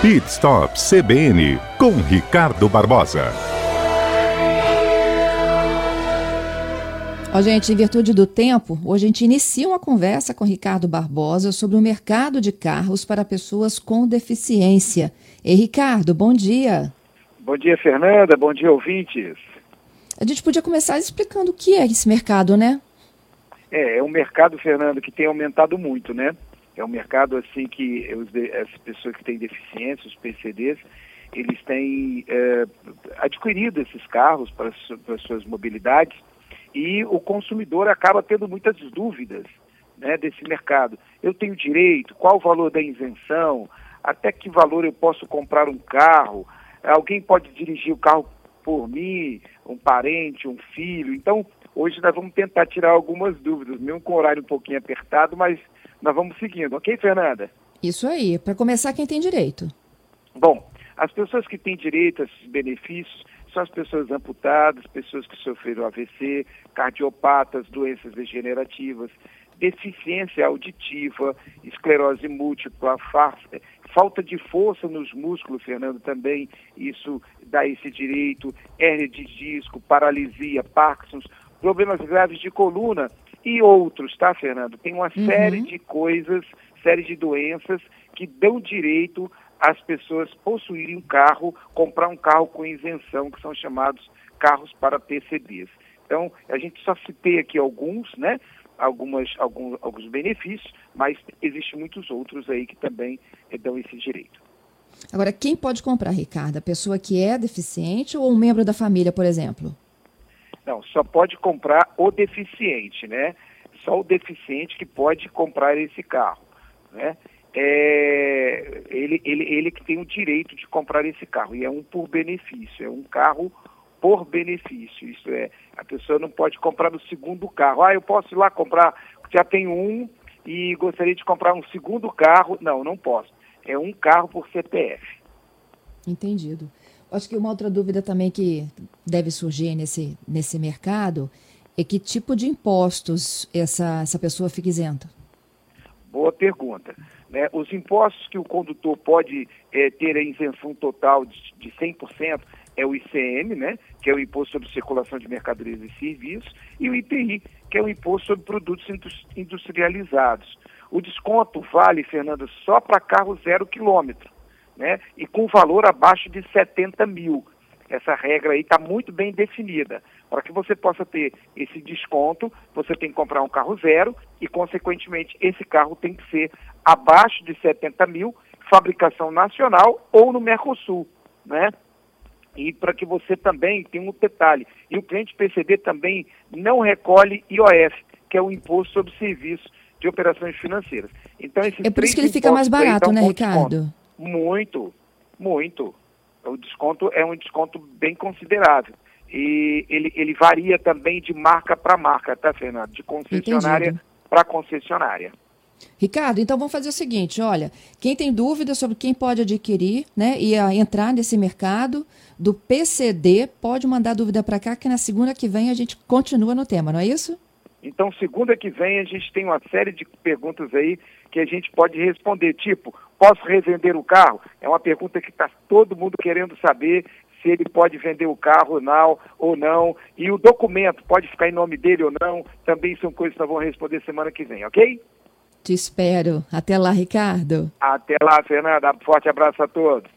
Pit Stop CBN com Ricardo Barbosa. Ó, gente, em virtude do tempo, hoje a gente inicia uma conversa com Ricardo Barbosa sobre o mercado de carros para pessoas com deficiência. E Ricardo, bom dia. Bom dia, Fernanda. Bom dia, ouvintes. A gente podia começar explicando o que é esse mercado, né? É, é um mercado, Fernando, que tem aumentado muito, né? É um mercado assim que os, as pessoas que têm deficiência, os PCDs, eles têm é, adquirido esses carros para, para suas mobilidades e o consumidor acaba tendo muitas dúvidas né, desse mercado. Eu tenho direito? Qual o valor da isenção? Até que valor eu posso comprar um carro? Alguém pode dirigir o carro por mim? Um parente, um filho? Então, hoje nós vamos tentar tirar algumas dúvidas, mesmo com o horário um pouquinho apertado, mas nós vamos seguindo, ok, Fernanda? Isso aí, para começar, quem tem direito? Bom, as pessoas que têm direito a esses benefícios são as pessoas amputadas, pessoas que sofreram AVC, cardiopatas, doenças degenerativas, deficiência auditiva, esclerose múltipla, falta de força nos músculos, Fernando, também isso dá esse direito, hernia de disco, paralisia, Parkinson, problemas graves de coluna e outros, tá, Fernando? Tem uma uhum. série de coisas, série de doenças que dão direito às pessoas possuírem um carro, comprar um carro com isenção, que são chamados carros para PCBs. Então, a gente só citei aqui alguns, né? Algumas, alguns, alguns benefícios, mas existem muitos outros aí que também eh, dão esse direito. Agora, quem pode comprar, Ricardo? A pessoa que é deficiente ou um membro da família, por exemplo? Não, só pode comprar o deficiente, né? Só o deficiente que pode comprar esse carro, né? É, ele, ele, ele que tem o direito de comprar esse carro, e é um por benefício, é um carro por benefício, isso é, a pessoa não pode comprar o segundo carro, ah, eu posso ir lá comprar, já tenho um e gostaria de comprar um segundo carro, não, não posso, é um carro por CPF. Entendido. Acho que uma outra dúvida também que deve surgir nesse, nesse mercado é que tipo de impostos essa, essa pessoa fica isenta? Boa pergunta. Né? Os impostos que o condutor pode é, ter a isenção total de, de 100% é o ICM, né? que é o Imposto sobre Circulação de Mercadorias e Serviços, e o IPI, que é o Imposto sobre Produtos Industrializados. O desconto vale, Fernanda, só para carro zero quilômetro né? E com valor abaixo de 70 mil. Essa regra aí está muito bem definida. Para que você possa ter esse desconto, você tem que comprar um carro zero e, consequentemente, esse carro tem que ser abaixo de 70 mil, fabricação nacional ou no Mercosul, né? E para que você também tenha um detalhe, e o cliente PCD também não recolhe IOF, que é o Imposto sobre Serviços de Operações Financeiras. Então, esses é por isso que ele fica mais barato, né, Ricardo? Desconto. Muito, muito. O desconto é um desconto bem considerável. E ele, ele varia também de marca para marca, tá, Fernando? De concessionária para concessionária. Ricardo, então vamos fazer o seguinte, olha, quem tem dúvida sobre quem pode adquirir, né, e entrar nesse mercado do PCD, pode mandar dúvida para cá, que na segunda que vem a gente continua no tema, não é isso? Então, segunda que vem a gente tem uma série de perguntas aí que a gente pode responder, tipo, posso revender o carro? É uma pergunta que está todo mundo querendo saber se ele pode vender o carro não, ou não. E o documento pode ficar em nome dele ou não. Também são coisas que nós vamos responder semana que vem, ok? Te espero. Até lá, Ricardo. Até lá, Fernanda. Forte abraço a todos.